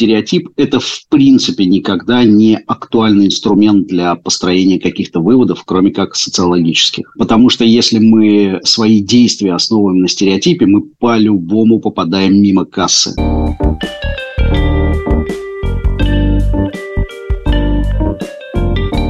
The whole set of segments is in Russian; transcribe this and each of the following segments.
стереотип – это в принципе никогда не актуальный инструмент для построения каких-то выводов, кроме как социологических. Потому что если мы свои действия основываем на стереотипе, мы по-любому попадаем мимо кассы.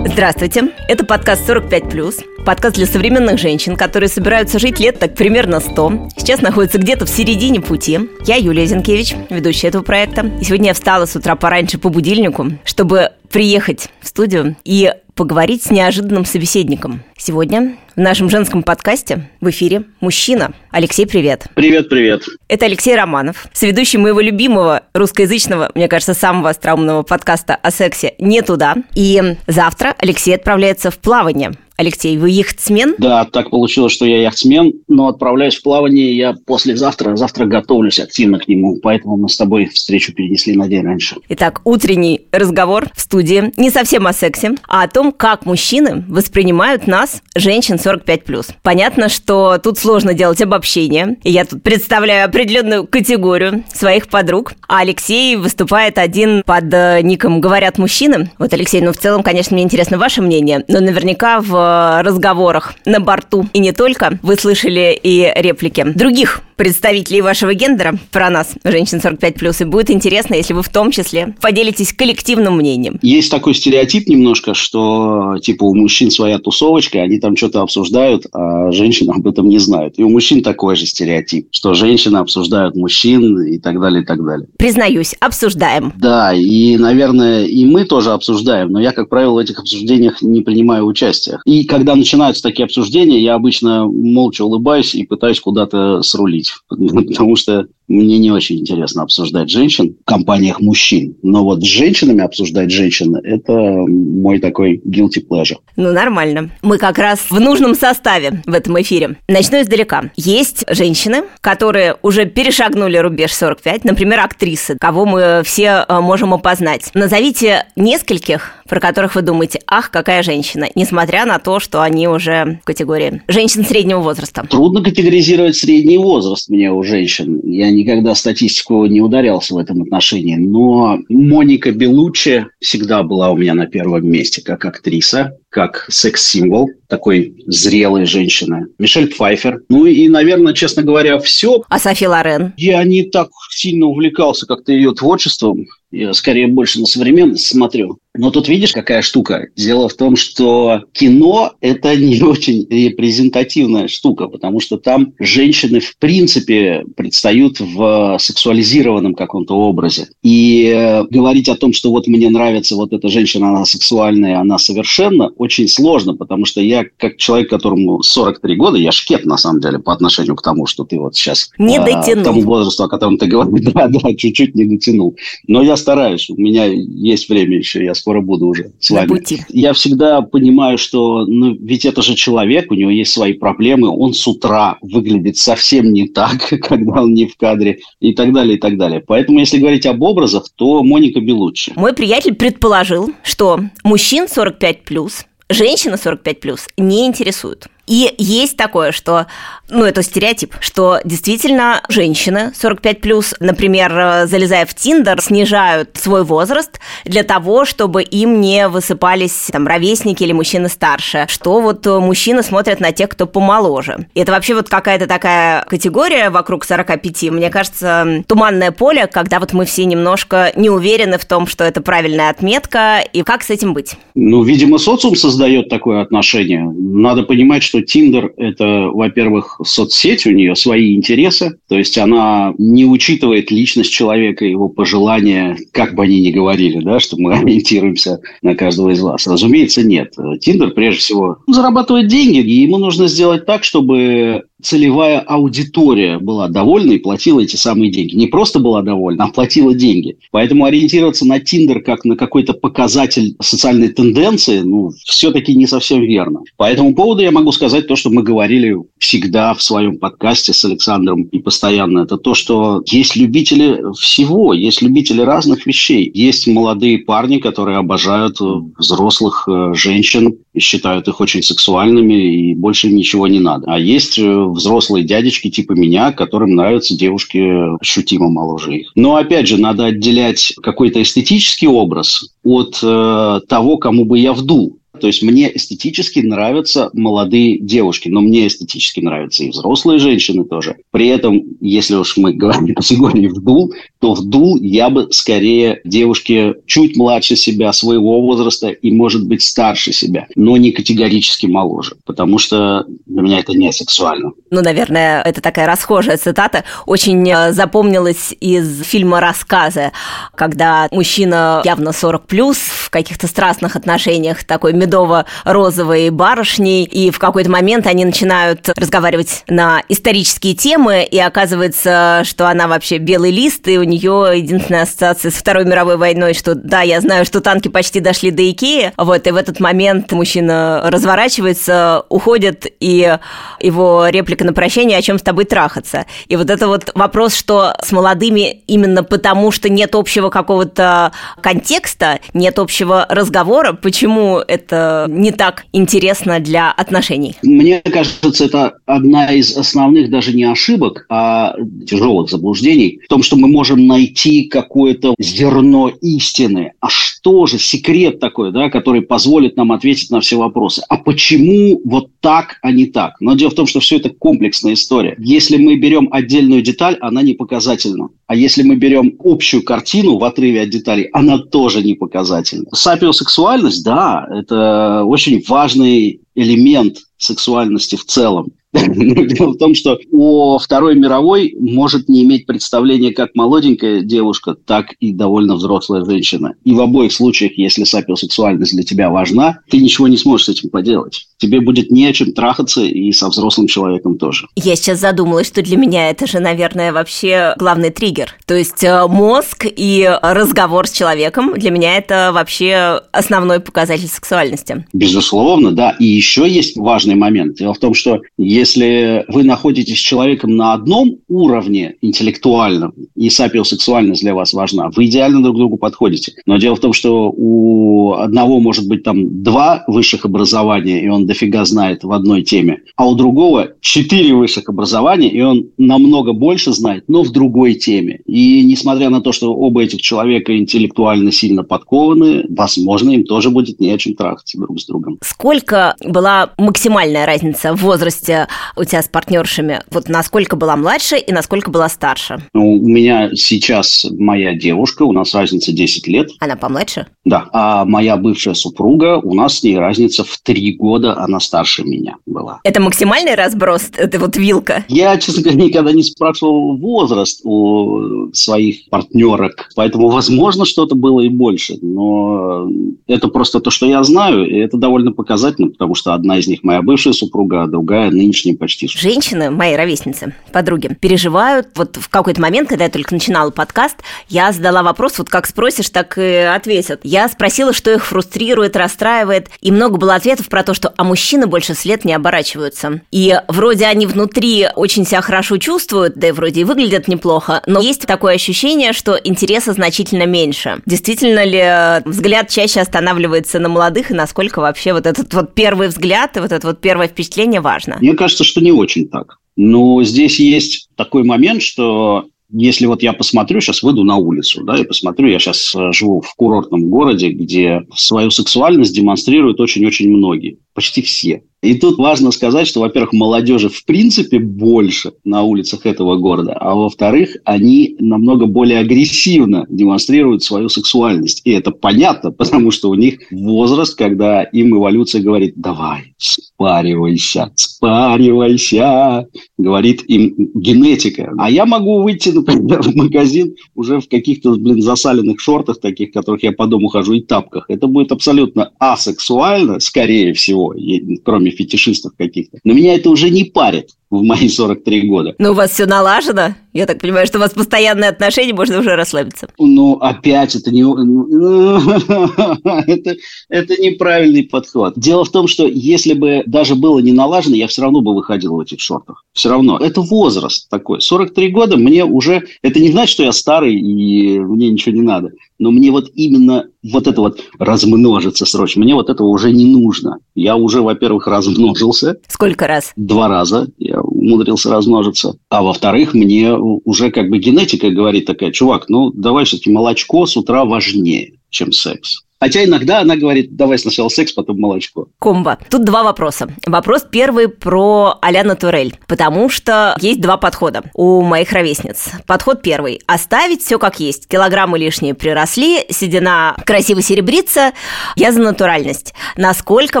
Здравствуйте, это подкаст «45+,» подкаст для современных женщин, которые собираются жить лет так примерно 100. Сейчас находятся где-то в середине пути. Я Юлия Зинкевич, ведущая этого проекта. И сегодня я встала с утра пораньше по будильнику, чтобы приехать в студию и поговорить с неожиданным собеседником. Сегодня в нашем женском подкасте в эфире мужчина. Алексей, привет. Привет, привет. Это Алексей Романов, соведущий моего любимого русскоязычного, мне кажется, самого остроумного подкаста о сексе «Не туда». И завтра Алексей отправляется в плавание. Алексей, вы яхтсмен? Да, так получилось, что я яхтсмен, но отправляюсь в плавание я послезавтра. Завтра готовлюсь активно к нему, поэтому мы с тобой встречу перенесли на день раньше. Итак, утренний разговор в студии не совсем о сексе, а о том, как мужчины воспринимают нас, женщин 45+. Понятно, что тут сложно делать обобщение. И я тут представляю определенную категорию своих подруг. А Алексей выступает один под э, ником «Говорят мужчины». Вот, Алексей, ну в целом, конечно, мне интересно ваше мнение, но наверняка в разговорах на борту и не только вы слышали и реплики других представителей вашего гендера про нас, женщин 45+, и будет интересно, если вы в том числе поделитесь коллективным мнением. Есть такой стереотип немножко, что типа у мужчин своя тусовочка, они там что-то обсуждают, а женщины об этом не знают. И у мужчин такой же стереотип, что женщины обсуждают мужчин и так далее, и так далее. Признаюсь, обсуждаем. Да, и, наверное, и мы тоже обсуждаем, но я, как правило, в этих обсуждениях не принимаю участия. И когда начинаются такие обсуждения, я обычно молча улыбаюсь и пытаюсь куда-то срулить, потому что мне не очень интересно обсуждать женщин в компаниях мужчин. Но вот с женщинами обсуждать женщин – это мой такой guilty pleasure. Ну, нормально. Мы как раз в нужном составе в этом эфире. Начну издалека. Есть женщины, которые уже перешагнули рубеж 45, например, актрисы, кого мы все э, можем опознать. Назовите нескольких, про которых вы думаете, ах, какая женщина, несмотря на то, что они уже в категории женщин среднего возраста. Трудно категоризировать средний возраст мне у женщин. Я не никогда статистику не ударялся в этом отношении, но Моника Белуччи всегда была у меня на первом месте как актриса, как секс-символ такой зрелой женщины. Мишель Пфайфер. Ну и, наверное, честно говоря, все. А Софи Лорен? Я не так сильно увлекался как-то ее творчеством. Я скорее больше на современность смотрю. Но тут видишь, какая штука. Дело в том, что кино – это не очень репрезентативная штука, потому что там женщины в принципе предстают в сексуализированном каком-то образе. И э, говорить о том, что вот мне нравится вот эта женщина, она сексуальная, она совершенно, очень сложно, потому что я, как человек, которому 43 года, я шкет, на самом деле, по отношению к тому, что ты вот сейчас... Не а, дотянул. К тому возрасту, о котором ты говоришь. Да, да, чуть-чуть не дотянул. Но я стараюсь. У меня есть время еще, я скоро буду уже с вами. пути. Я всегда понимаю, что ну, ведь это же человек, у него есть свои проблемы, он с утра выглядит совсем не так, когда он не в кадре, и так далее, и так далее. Поэтому, если говорить об образах, то Моника Белуччи. Мой приятель предположил, что мужчин 45 плюс женщина 45 плюс не интересуют. И есть такое, что, ну, это стереотип, что действительно женщины 45 плюс, например, залезая в Тиндер, снижают свой возраст для того, чтобы им не высыпались там ровесники или мужчины старше, что вот мужчины смотрят на тех, кто помоложе. И это вообще вот какая-то такая категория вокруг 45, мне кажется, туманное поле, когда вот мы все немножко не уверены в том, что это правильная отметка, и как с этим быть? Ну, видимо, социум создает такое отношение. Надо понимать, что Тиндер – это, во-первых, соцсеть, у нее свои интересы, то есть она не учитывает личность человека, его пожелания, как бы они ни говорили, да, что мы ориентируемся на каждого из вас. Разумеется, нет. Тиндер, прежде всего, зарабатывает деньги, и ему нужно сделать так, чтобы целевая аудитория была довольна и платила эти самые деньги. Не просто была довольна, а платила деньги. Поэтому ориентироваться на Тиндер как на какой-то показатель социальной тенденции, ну, все-таки не совсем верно. По этому поводу я могу сказать то, что мы говорили всегда в своем подкасте с Александром и постоянно. Это то, что есть любители всего, есть любители разных вещей. Есть молодые парни, которые обожают взрослых э, женщин, и считают их очень сексуальными, и больше ничего не надо. А есть э, взрослые дядечки типа меня, которым нравятся девушки ощутимо моложе их. Но, опять же, надо отделять какой-то эстетический образ от э, того, кому бы я вдул. То есть мне эстетически нравятся молодые девушки, но мне эстетически нравятся и взрослые женщины тоже. При этом, если уж мы говорим о категории вдул, то вдул я бы скорее девушке чуть младше себя, своего возраста и, может быть, старше себя, но не категорически моложе, потому что для меня это не сексуально. Ну, наверное, это такая расхожая цитата. Очень э, запомнилась из фильма «Рассказы», когда мужчина явно 40 плюс в каких-то страстных отношениях, такой медово-розовой барышней, и в какой-то момент они начинают разговаривать на исторические темы, и оказывается, что она вообще белый лист, и у нее единственная ассоциация с Второй мировой войной, что да, я знаю, что танки почти дошли до Икеи, вот, и в этот момент мужчина разворачивается, уходит, и его реплика на прощение, о чем с тобой трахаться. И вот это вот вопрос, что с молодыми именно потому, что нет общего какого-то контекста, нет общего разговора, почему это не так интересно для отношений? Мне кажется, это одна из основных даже не ошибок, а тяжелых заблуждений в том, что мы можем найти какое-то зерно истины. А что же секрет такой, да, который позволит нам ответить на все вопросы? А почему вот так, а не так? Но дело в том, что все это комплексная история. Если мы берем отдельную деталь, она не показательна. А если мы берем общую картину в отрыве от деталей, она тоже не показательна. Сапиосексуальность, да, это очень важный элемент сексуальности в целом. Дело в том, что о Второй мировой может не иметь представления как молоденькая девушка, так и довольно взрослая женщина. И в обоих случаях, если сапиосексуальность для тебя важна, ты ничего не сможешь с этим поделать. Тебе будет не о чем трахаться и со взрослым человеком тоже. Я сейчас задумалась, что для меня это же, наверное, вообще главный триггер. То есть э, мозг и разговор с человеком для меня это вообще основной показатель сексуальности. Безусловно, да. И еще есть важный момент. Дело в том, что если вы находитесь с человеком на одном уровне интеллектуальном, и сапиосексуальность для вас важна, вы идеально друг другу подходите. Но дело в том, что у одного может быть там два высших образования, и он дофига знает в одной теме, а у другого четыре высших образования, и он намного больше знает, но в другой теме. И несмотря на то, что оба этих человека интеллектуально сильно подкованы, возможно, им тоже будет не о чем трахаться друг с другом. Сколько была максимальная разница в возрасте у тебя с партнершами? Вот насколько была младше и насколько была старше? Ну, у меня сейчас моя девушка, у нас разница 10 лет. Она помладше? Да. А моя бывшая супруга, у нас с ней разница в 3 года, она старше меня была. Это максимальный разброс? Это вот вилка? Я, честно говоря, никогда не спрашивал возраст у своих партнерок, поэтому, возможно, что-то было и больше. Но это просто то, что я знаю, и это довольно показательно, потому что одна из них моя бывшая супруга, а другая нынешняя почти. Женщины, мои ровесницы, подруги, переживают. Вот в какой-то момент, когда я только начинала подкаст, я задала вопрос, вот как спросишь, так и ответят. Я спросила, что их фрустрирует, расстраивает, и много было ответов про то, что а мужчины больше след не оборачиваются. И вроде они внутри очень себя хорошо чувствуют, да и вроде и выглядят неплохо, но есть такое ощущение, что интереса значительно меньше. Действительно ли взгляд чаще останавливается на молодых, и насколько вообще вот этот вот первый взгляд и вот это вот первое впечатление важно? Мне кажется, что не очень так. Но здесь есть такой момент, что если вот я посмотрю, сейчас выйду на улицу, да, и посмотрю, я сейчас э, живу в курортном городе, где свою сексуальность демонстрируют очень-очень многие, почти все. И тут важно сказать, что, во-первых, молодежи в принципе больше на улицах этого города, а во-вторых, они намного более агрессивно демонстрируют свою сексуальность. И это понятно, потому что у них возраст, когда им эволюция говорит, давай, спаривайся, спаривайся, говорит им генетика. А я могу выйти, например, в магазин уже в каких-то, блин, засаленных шортах таких, которых я по дому хожу, и тапках. Это будет абсолютно асексуально, скорее всего, кроме фетишистов каких-то. Но меня это уже не парит. В мои 43 года. Но у вас все налажено? Я так понимаю, что у вас постоянные отношения, можно уже расслабиться. Ну, опять, это не... это, это неправильный подход. Дело в том, что если бы даже было не налажено, я все равно бы выходил в этих шортах. Все равно. Это возраст такой. 43 года мне уже... Это не значит, что я старый и мне ничего не надо. Но мне вот именно вот это вот размножиться срочно, мне вот этого уже не нужно. Я уже, во-первых, размножился. Сколько раз? Два раза я умудрился размножиться. А во-вторых, мне уже как бы генетика говорит такая, чувак, ну давай все-таки молочко с утра важнее, чем секс. Хотя иногда она говорит, давай сначала секс, потом молочко. Комбо. Тут два вопроса. Вопрос первый про Аляна Турель, потому что есть два подхода у моих ровесниц. Подход первый – оставить все как есть. Килограммы лишние приросли, седина красиво серебрится, я за натуральность. Насколько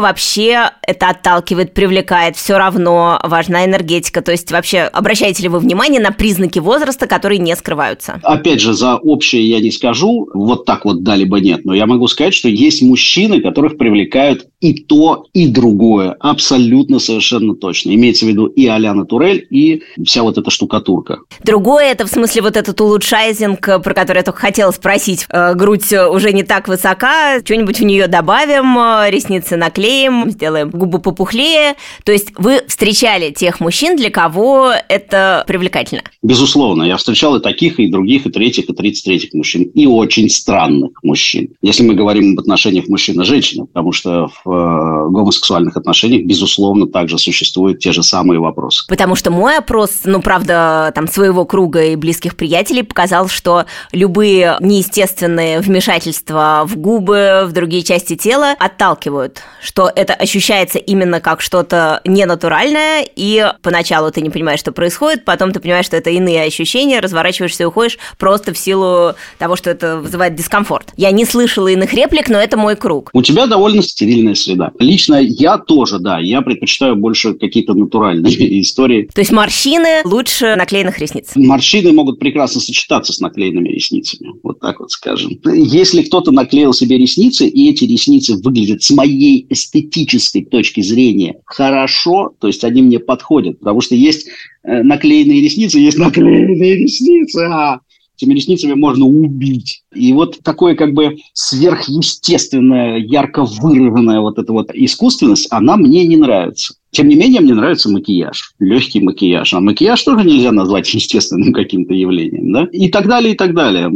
вообще это отталкивает, привлекает, все равно важна энергетика, то есть вообще обращаете ли вы внимание на признаки возраста, которые не скрываются? Опять же, за общее я не скажу, вот так вот да либо нет, но я могу сказать, сказать, что есть мужчины, которых привлекают и то, и другое. Абсолютно совершенно точно. Имеется в виду и Аляна Турель, и вся вот эта штукатурка. Другое, это в смысле вот этот улучшайзинг, про который я только хотела спросить. Э, грудь уже не так высока, что-нибудь в нее добавим, э, ресницы наклеим, сделаем губы попухлее. То есть вы встречали тех мужчин, для кого это привлекательно? Безусловно. Я встречал и таких, и других, и третьих, и тридцать третьих мужчин. И очень странных мужчин. Если мы говорим говорим об отношениях мужчина женщина потому что в э, гомосексуальных отношениях, безусловно, также существуют те же самые вопросы. Потому что мой опрос, ну, правда, там своего круга и близких приятелей показал, что любые неестественные вмешательства в губы, в другие части тела отталкивают, что это ощущается именно как что-то ненатуральное, и поначалу ты не понимаешь, что происходит, потом ты понимаешь, что это иные ощущения, разворачиваешься и уходишь просто в силу того, что это вызывает дискомфорт. Я не слышала иных реплик, но это мой круг. У тебя довольно стерильная среда. Лично я тоже, да, я предпочитаю больше какие-то натуральные истории. То есть морщины лучше наклеенных ресниц? Морщины могут прекрасно сочетаться с наклеенными ресницами, вот так вот скажем. Если кто-то наклеил себе ресницы, и эти ресницы выглядят с моей эстетической точки зрения хорошо, то есть они мне подходят, потому что есть э, наклеенные ресницы, есть наклеенные ресницы, а этими ресницами можно убить. И вот такое как бы сверхъестественное, ярко выраженная вот эта вот искусственность, она мне не нравится. Тем не менее, мне нравится макияж, легкий макияж. А макияж тоже нельзя назвать естественным каким-то явлением, да? И так далее, и так далее.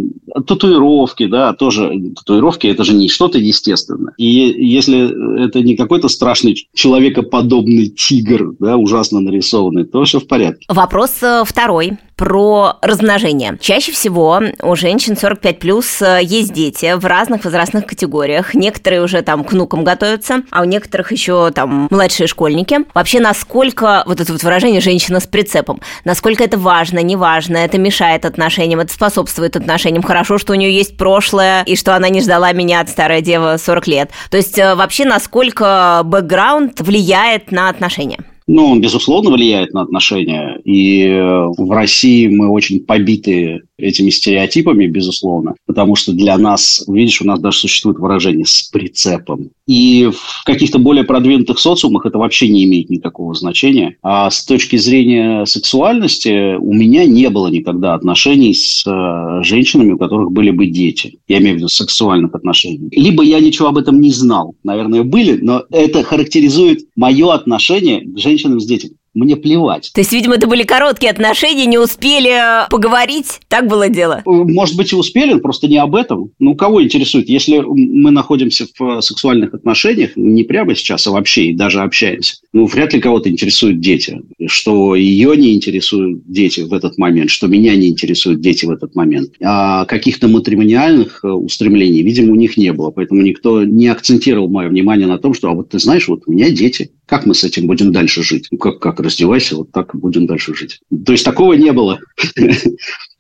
Татуировки, да, тоже. Татуировки – это же не что-то естественное. И если это не какой-то страшный человекоподобный тигр, да, ужасно нарисованный, то все в порядке. Вопрос э, второй про размножение. Чаще всего у женщин 45 плюс э, есть дети в разных возрастных категориях. Некоторые уже там к внукам готовятся, а у некоторых еще там младшие школьники. Вообще, насколько вот это вот выражение «женщина с прицепом», насколько это важно, не важно, это мешает отношениям, это способствует отношениям. Хорошо, что у нее есть прошлое, и что она не ждала меня от старая дева 40 лет. То есть э, вообще, насколько бэкграунд влияет на отношения? Ну, он, безусловно, влияет на отношения. И э, в России мы очень побиты этими стереотипами, безусловно, потому что для нас, видишь, у нас даже существует выражение «с прицепом». И в каких-то более продвинутых социумах это вообще не имеет никакого значения. А с точки зрения сексуальности у меня не было никогда отношений с э, женщинами, у которых были бы дети. Я имею в виду сексуальных отношений. Либо я ничего об этом не знал. Наверное, были, но это характеризует мое отношение к женщинам с детьми мне плевать. То есть, видимо, это были короткие отношения, не успели поговорить, так было дело? Э, может быть, и успели, просто не об этом. Ну, кого интересует? Если мы находимся в сексуальных отношениях, не прямо сейчас, а вообще, и даже общаемся, ну, вряд ли кого-то интересуют дети. Что ее не интересуют дети в этот момент, что меня не интересуют дети в этот момент. А каких-то матримониальных э, устремлений, видимо, у них не было. Поэтому никто не акцентировал мое внимание на том, что, а вот ты знаешь, вот у меня дети. Как мы с этим будем дальше жить? Ну, как, как раздевайся, вот так будем дальше жить. То есть такого не было.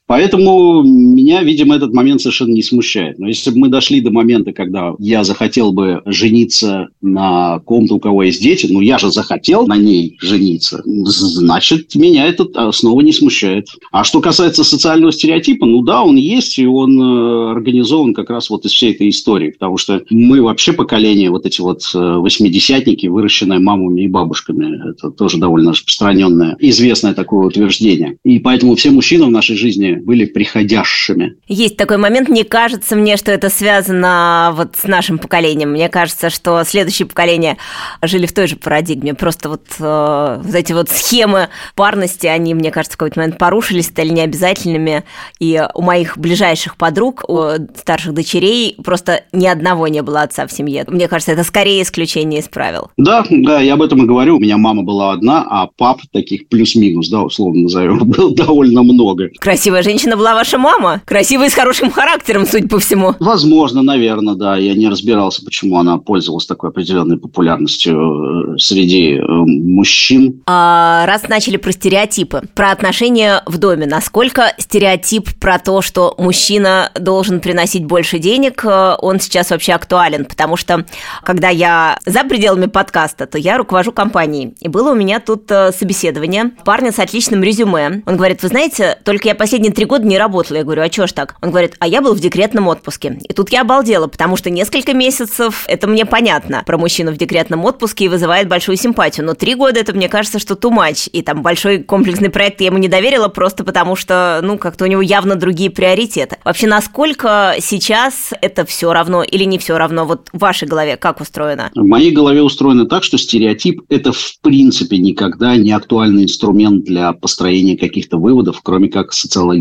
Поэтому меня, видимо, этот момент совершенно не смущает. Но если бы мы дошли до момента, когда я захотел бы жениться на ком-то, у кого есть дети, ну я же захотел на ней жениться, значит, меня это снова не смущает. А что касается социального стереотипа, ну да, он есть, и он э, организован как раз вот из всей этой истории, потому что мы вообще поколение вот эти вот э, восьмидесятники, выращенные мамами и бабушками. Это тоже довольно распространенное, известное такое утверждение. И поэтому все мужчины в нашей жизни были приходящими. Есть такой момент, не кажется мне, что это связано вот с нашим поколением. Мне кажется, что следующее поколение жили в той же парадигме. Просто вот, э, вот эти вот схемы парности, они, мне кажется, в какой-то момент порушились, стали необязательными. И у моих ближайших подруг, у старших дочерей просто ни одного не было отца в семье. Мне кажется, это скорее исключение из правил. Да, да, я об этом и говорю. У меня мама была одна, а пап таких плюс-минус, да, условно назовем, было довольно много. Красивая женщина была ваша мама? Красивая и с хорошим характером, судя по всему. Возможно, наверное, да. Я не разбирался, почему она пользовалась такой определенной популярностью э, среди э, мужчин. А, раз начали про стереотипы, про отношения в доме, насколько стереотип про то, что мужчина должен приносить больше денег, э, он сейчас вообще актуален? Потому что, когда я за пределами подкаста, то я руковожу компанией. И было у меня тут собеседование парня с отличным резюме. Он говорит, вы знаете, только я последние три года не работала. Я говорю, а чё ж так? Он говорит, а я был в декретном отпуске. И тут я обалдела, потому что несколько месяцев, это мне понятно, про мужчину в декретном отпуске и вызывает большую симпатию. Но три года, это мне кажется, что too much. И там большой комплексный проект я ему не доверила просто потому, что, ну, как-то у него явно другие приоритеты. Вообще, насколько сейчас это все равно или не все равно? Вот в вашей голове как устроено? В моей голове устроено так, что стереотип – это в принципе никогда не актуальный инструмент для построения каких-то выводов, кроме как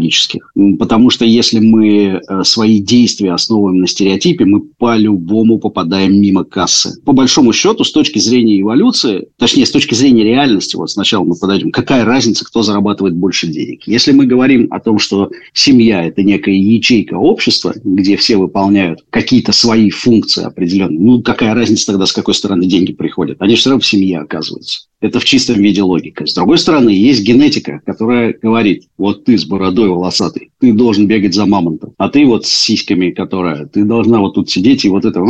социологических. Потому что если мы э, свои действия основываем на стереотипе, мы по-любому попадаем мимо кассы. По большому счету, с точки зрения эволюции, точнее, с точки зрения реальности, вот сначала мы подойдем, какая разница, кто зарабатывает больше денег. Если мы говорим о том, что семья – это некая ячейка общества, где все выполняют какие-то свои функции определенные, ну, какая разница тогда, с какой стороны деньги приходят? Они все равно в семье оказываются. Это в чистом виде логика. С другой стороны, есть генетика, которая говорит, вот ты с бородой волосатой, ты должен бегать за мамонтом, а ты вот с сиськами, которая, ты должна вот тут сидеть и вот это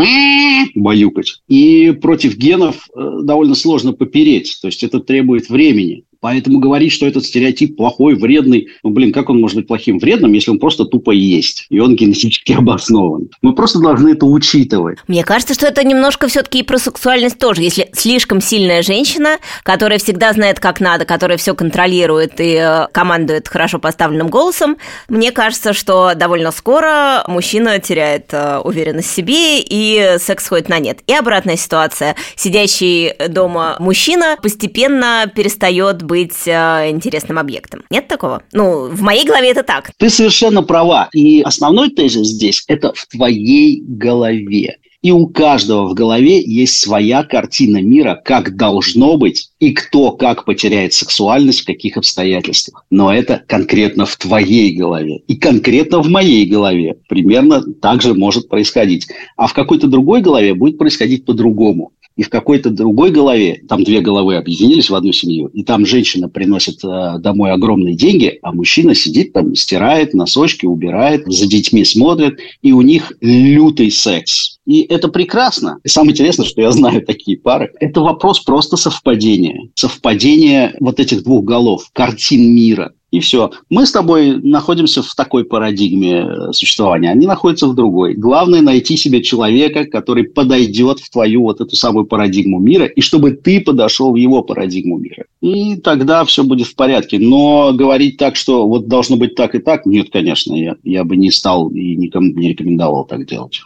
баюкать. И против генов э, довольно сложно попереть, то есть это требует времени. Поэтому говорить, что этот стереотип плохой, вредный, ну, блин, как он может быть плохим, вредным, если он просто тупо есть, и он генетически обоснован. Мы просто должны это учитывать. Мне кажется, что это немножко все-таки и про сексуальность тоже. Если слишком сильная женщина, которая всегда знает, как надо, которая все контролирует и э, командует хорошо поставленным голосом, мне кажется, что довольно скоро мужчина теряет э, уверенность в себе, и секс сходит на нет. И обратная ситуация. Сидящий дома мужчина постепенно перестает быть быть э, интересным объектом. Нет такого? Ну, в моей голове это так. Ты совершенно права. И основной тезис здесь – это в твоей голове. И у каждого в голове есть своя картина мира, как должно быть, и кто как потеряет сексуальность, в каких обстоятельствах. Но это конкретно в твоей голове. И конкретно в моей голове примерно так же может происходить. А в какой-то другой голове будет происходить по-другому и в какой-то другой голове, там две головы объединились в одну семью, и там женщина приносит э, домой огромные деньги, а мужчина сидит там, стирает носочки, убирает, за детьми смотрит, и у них лютый секс. И это прекрасно. И самое интересное, что я знаю такие пары, это вопрос просто совпадения. Совпадения вот этих двух голов, картин мира. И все. Мы с тобой находимся в такой парадигме э, существования. Они находятся в другой. Главное найти себе человека, который подойдет в твою вот эту самую парадигму мира, и чтобы ты подошел в его парадигму мира. И тогда все будет в порядке. Но говорить так, что вот должно быть так и так, нет, конечно, я, я бы не стал и никому не рекомендовал так делать.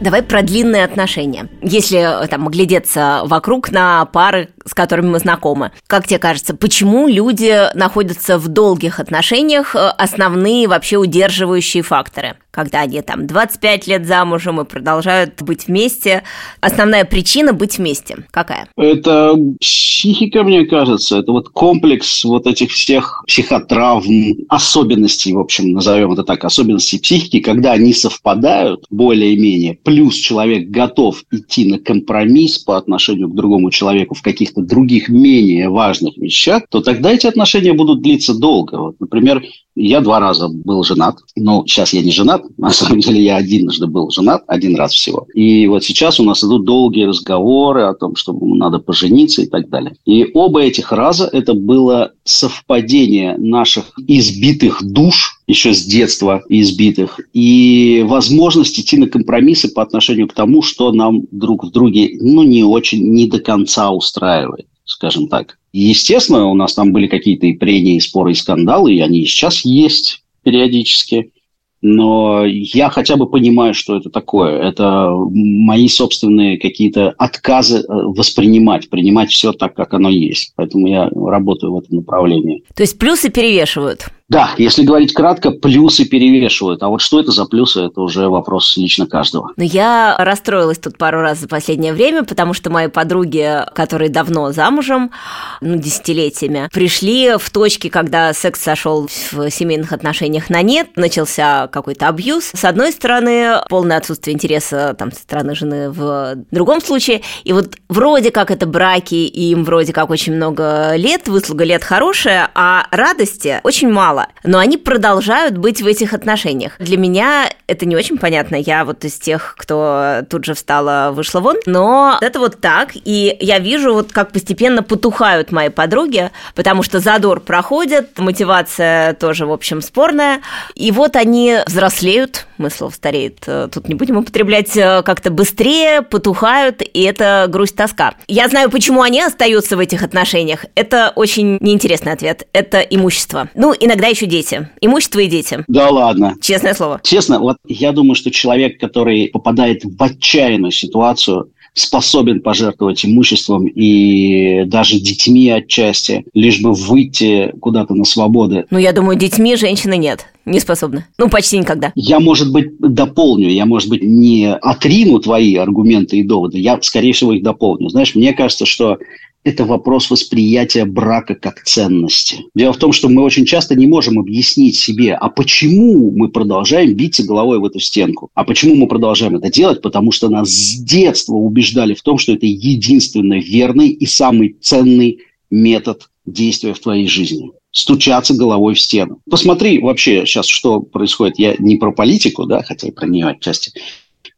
Давай про длинные отношения. Если э, там глядеться вокруг на пары, с которыми мы знакомы, как тебе кажется, почему люди находятся в долгих отношениях, э, основные вообще удерживающие факторы? Когда они там 25 лет замужем и продолжают быть вместе. Основная причина быть вместе какая? Это психика, мне кажется. Это вот комплекс вот этих всех психотравм, особенностей, в общем, назовем это так, особенностей психики, когда они совпадают более-менее, плюс человек готов идти на компромисс по отношению к другому человеку в каких-то других менее важных вещах, то тогда эти отношения будут длиться долго. Вот, например, я два раза был женат. Ну, сейчас я не женат. На самом деле я одинжды был женат, один раз всего. И вот сейчас у нас идут долгие разговоры о том, что надо пожениться и так далее. И оба этих раза это было совпадение наших избитых душ, еще с детства избитых, и возможность идти на компромиссы по отношению к тому, что нам друг в друге, ну, не очень, не до конца устраивает скажем так. Естественно, у нас там были какие-то и прения, и споры, и скандалы, и они сейчас есть периодически. Но я хотя бы понимаю, что это такое. Это мои собственные какие-то отказы э, воспринимать, принимать все так, как оно есть. Поэтому я работаю в этом направлении. То есть плюсы перевешивают? Да, если говорить кратко, плюсы перевешивают. А вот что это за плюсы, это уже вопрос лично каждого. Но я расстроилась тут пару раз за последнее время, потому что мои подруги, которые давно замужем, ну, десятилетиями, пришли в точки, когда секс сошел в семейных отношениях на нет, начался какой-то абьюз. С одной стороны, полное отсутствие интереса там, со стороны жены в другом случае. И вот вроде как это браки, и им вроде как очень много лет, выслуга лет хорошая, а радости очень мало мало, но они продолжают быть в этих отношениях. Для меня это не очень понятно. Я вот из тех, кто тут же встала, вышла вон, но это вот так, и я вижу вот как постепенно потухают мои подруги, потому что задор проходит, мотивация тоже, в общем, спорная, и вот они взрослеют, мы слово стареет, э, тут не будем употреблять, э, как-то быстрее потухают, и это грусть-тоска. Я знаю, почему они остаются в этих отношениях. Это очень неинтересный ответ. Это имущество. Ну, иногда еще дети. Имущество и дети. Да ладно. Честное слово. Честно, вот я думаю, что человек, который попадает в отчаянную ситуацию, способен пожертвовать имуществом и даже детьми отчасти, лишь бы выйти куда-то на свободу. Ну, я думаю, детьми женщины нет, не способны. Ну, почти никогда. Я, может быть, дополню, я, может быть, не отрину твои аргументы и доводы, я, скорее всего, их дополню. Знаешь, мне кажется, что это вопрос восприятия брака как ценности. Дело в том, что мы очень часто не можем объяснить себе, а почему мы продолжаем биться головой в эту стенку. А почему мы продолжаем это делать? Потому что нас с детства убеждали в том, что это единственно верный и самый ценный метод действия в твоей жизни стучаться головой в стену. Посмотри вообще сейчас, что происходит. Я не про политику, да, хотя и про нее отчасти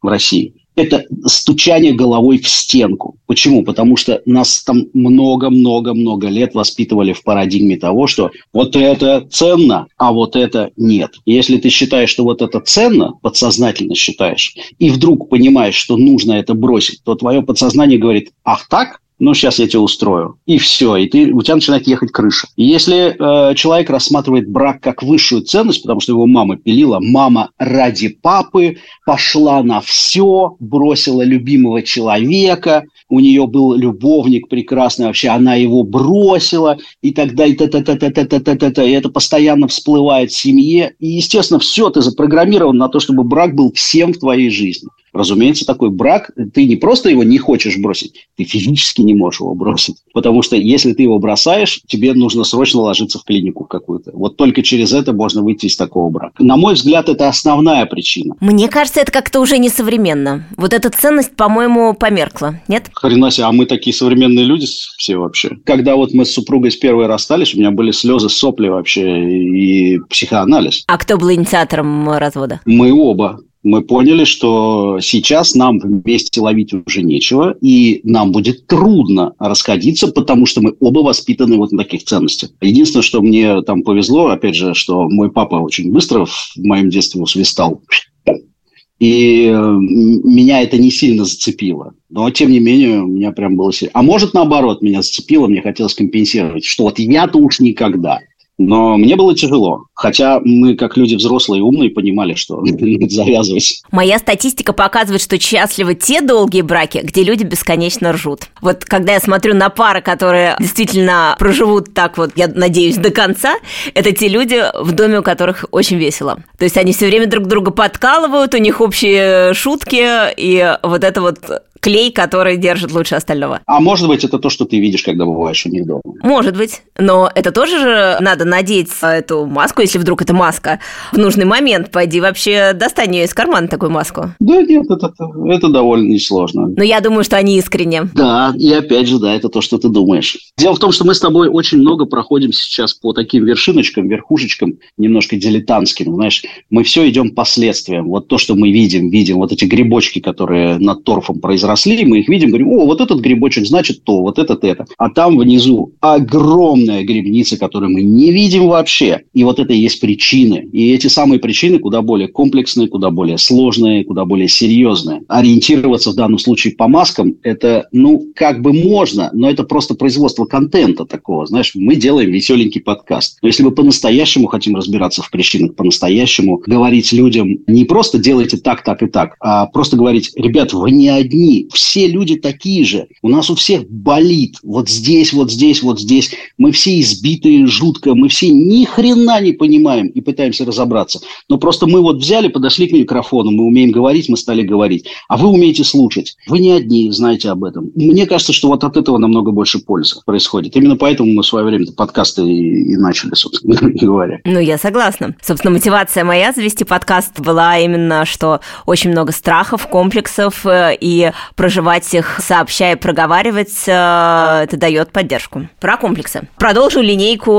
в России это стучание головой в стенку. Почему? Потому что нас там много-много-много лет воспитывали в парадигме того, что вот это ценно, а вот это нет. Если ты считаешь, что вот это ценно, подсознательно считаешь, и вдруг понимаешь, что нужно это бросить, то твое подсознание говорит, ах так, ну, сейчас я тебя устрою. И все, и ты, у тебя начинает ехать крыша. И если э, человек рассматривает брак как высшую ценность, потому что его мама пилила, мама ради папы пошла на все, бросила любимого человека, у нее был любовник прекрасный вообще, она его бросила, и тогда и та-та-та-та-та-та-та-та, и это постоянно всплывает в семье. И, естественно, все, ты запрограммирован на то, чтобы брак был всем в твоей жизни. Разумеется, такой брак, ты не просто его не хочешь бросить, ты физически не можешь его бросить. Потому что если ты его бросаешь, тебе нужно срочно ложиться в клинику какую-то. Вот только через это можно выйти из такого брака. На мой взгляд, это основная причина. Мне кажется, это как-то уже не современно. Вот эта ценность, по-моему, померкла, нет? Хрена себе, а мы такие современные люди все вообще. Когда вот мы с супругой с первой расстались, у меня были слезы, сопли вообще и психоанализ. А кто был инициатором развода? Мы оба мы поняли, что сейчас нам вместе ловить уже нечего, и нам будет трудно расходиться, потому что мы оба воспитаны вот на таких ценностях. Единственное, что мне там повезло, опять же, что мой папа очень быстро в моем детстве усвистал. И э, меня это не сильно зацепило. Но, тем не менее, у меня прям было сильно. А может, наоборот, меня зацепило, мне хотелось компенсировать, что вот я-то уж никогда – но мне было тяжело. Хотя мы, как люди взрослые и умные, понимали, что завязывать. Моя статистика показывает, что счастливы те долгие браки, где люди бесконечно ржут. Вот когда я смотрю на пары, которые действительно проживут так вот, я надеюсь, до конца, это те люди, в доме у которых очень весело. То есть они все время друг друга подкалывают, у них общие шутки, и вот это вот клей, который держит лучше остального. А может быть, это то, что ты видишь, когда бываешь у них дома? Может быть. Но это тоже же надо надеть эту маску, если вдруг это маска, в нужный момент. Пойди вообще достань ее из кармана, такую маску. Да нет, это, это довольно несложно. Но я думаю, что они искренне. Да, и опять же, да, это то, что ты думаешь. Дело в том, что мы с тобой очень много проходим сейчас по таким вершиночкам, верхушечкам, немножко дилетантским. Знаешь, мы все идем последствиям. Вот то, что мы видим, видим, вот эти грибочки, которые над торфом произросли, мы их видим, говорим, о, вот этот грибочек значит то, вот этот это. А там внизу огромная грибница, которую мы не видим вообще. И вот это и есть причины. И эти самые причины куда более комплексные, куда более сложные, куда более серьезные. Ориентироваться в данном случае по маскам, это, ну, как бы можно, но это просто производство контента такого. Знаешь, мы делаем веселенький подкаст. Но если мы по-настоящему хотим разбираться в причинах, по-настоящему говорить людям не просто делайте так, так и так, а просто говорить, ребят, вы не одни, все люди такие же, у нас у всех болит вот здесь, вот здесь, вот здесь, мы все избитые жутко, мы все ни хрена не понимаем и пытаемся разобраться. Но просто мы вот взяли, подошли к микрофону, мы умеем говорить, мы стали говорить, а вы умеете слушать. Вы не одни, знаете об этом. Мне кажется, что вот от этого намного больше пользы происходит. Именно поэтому мы в свое время подкасты и, и начали, собственно говоря. Ну, я согласна. Собственно, мотивация моя завести подкаст была именно, что очень много страхов, комплексов, э, и проживать их, сообщая, проговаривать, э, это дает поддержку. Про комплексы. Продолжу линейку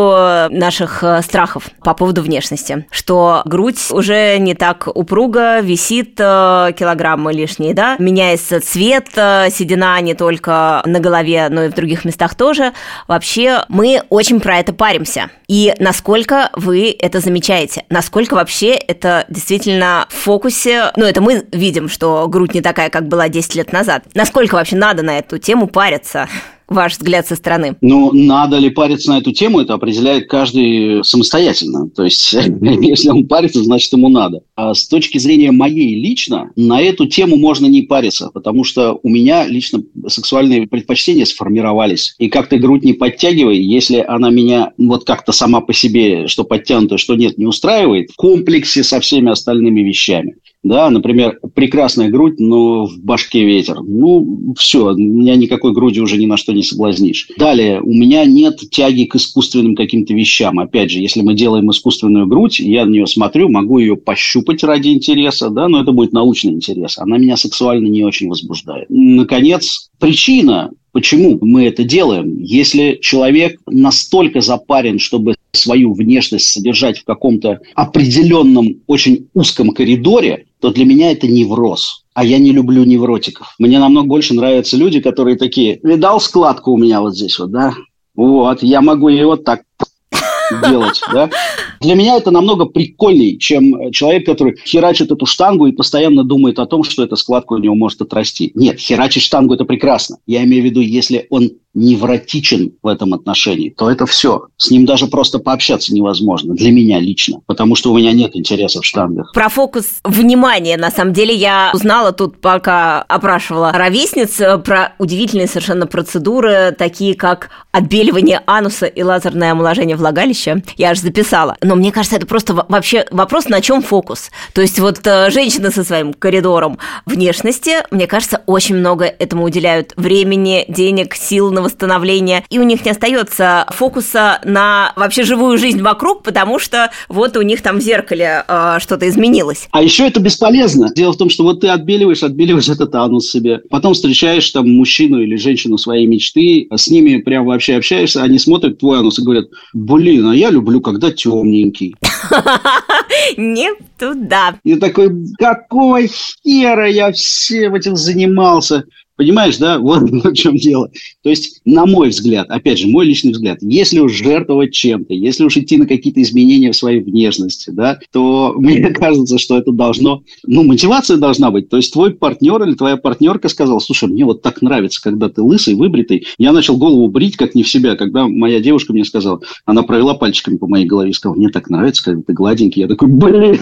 наших э, страхов по поводу внешности, что грудь уже не так упруго, висит килограммы лишние, да, меняется цвет, седина не только на голове, но и в других местах тоже. Вообще мы очень про это паримся. И насколько вы это замечаете? Насколько вообще это действительно в фокусе? Ну, это мы видим, что грудь не такая, как была 10 лет назад. Насколько вообще надо на эту тему париться? ваш взгляд со стороны? Ну, надо ли париться на эту тему, это определяет каждый самостоятельно. То есть, если он парится, значит, ему надо. А с точки зрения моей лично, на эту тему можно не париться, потому что у меня лично сексуальные предпочтения сформировались. И как ты грудь не подтягивай, если она меня вот как-то сама по себе, что подтянута, что нет, не устраивает, в комплексе со всеми остальными вещами. Да, например, прекрасная грудь, но в башке ветер. Ну, все, меня никакой груди уже ни на что не соблазнишь. Далее, у меня нет тяги к искусственным каким-то вещам. Опять же, если мы делаем искусственную грудь, я на нее смотрю, могу ее пощупать ради интереса, да, но это будет научный интерес. Она меня сексуально не очень возбуждает. Наконец, причина, Почему мы это делаем? Если человек настолько запарен, чтобы свою внешность содержать в каком-то определенном, очень узком коридоре, то для меня это невроз. А я не люблю невротиков. Мне намного больше нравятся люди, которые такие, видал складку у меня вот здесь вот, да? Вот, я могу ее вот так делать, да? Для меня это намного прикольнее, чем человек, который херачит эту штангу и постоянно думает о том, что эта складка у него может отрасти. Нет, херачить штангу – это прекрасно. Я имею в виду, если он невротичен в этом отношении, то это все. С ним даже просто пообщаться невозможно, для меня лично, потому что у меня нет интереса в штангах. Про фокус внимания, на самом деле, я узнала тут, пока опрашивала ровесниц, про удивительные совершенно процедуры, такие как отбеливание ануса и лазерное омоложение влагалища. Я аж записала. Но мне кажется, это просто вообще вопрос, на чем фокус. То есть вот э, женщины со своим коридором внешности, мне кажется, очень много этому уделяют времени, денег, сил на восстановления, и у них не остается фокуса на вообще живую жизнь вокруг, потому что вот у них там в зеркале э, что-то изменилось. А еще это бесполезно. Дело в том, что вот ты отбеливаешь, отбеливаешь этот анус себе, потом встречаешь там мужчину или женщину своей мечты, с ними прям вообще общаешься, они смотрят твой анус и говорят, блин, а я люблю, когда темненький. Не туда. И такой, какого хера я всем этим занимался? Понимаешь, да? Вот в чем дело. То есть, на мой взгляд, опять же, мой личный взгляд, если уж жертвовать чем-то, если уж идти на какие-то изменения в своей внешности, да, то мне кажется, что это должно, ну, мотивация должна быть. То есть, твой партнер или твоя партнерка сказал, слушай, мне вот так нравится, когда ты лысый, выбритый. Я начал голову брить, как не в себя, когда моя девушка мне сказала, она провела пальчиками по моей голове и сказала, мне так нравится, когда ты гладенький. Я такой, блин,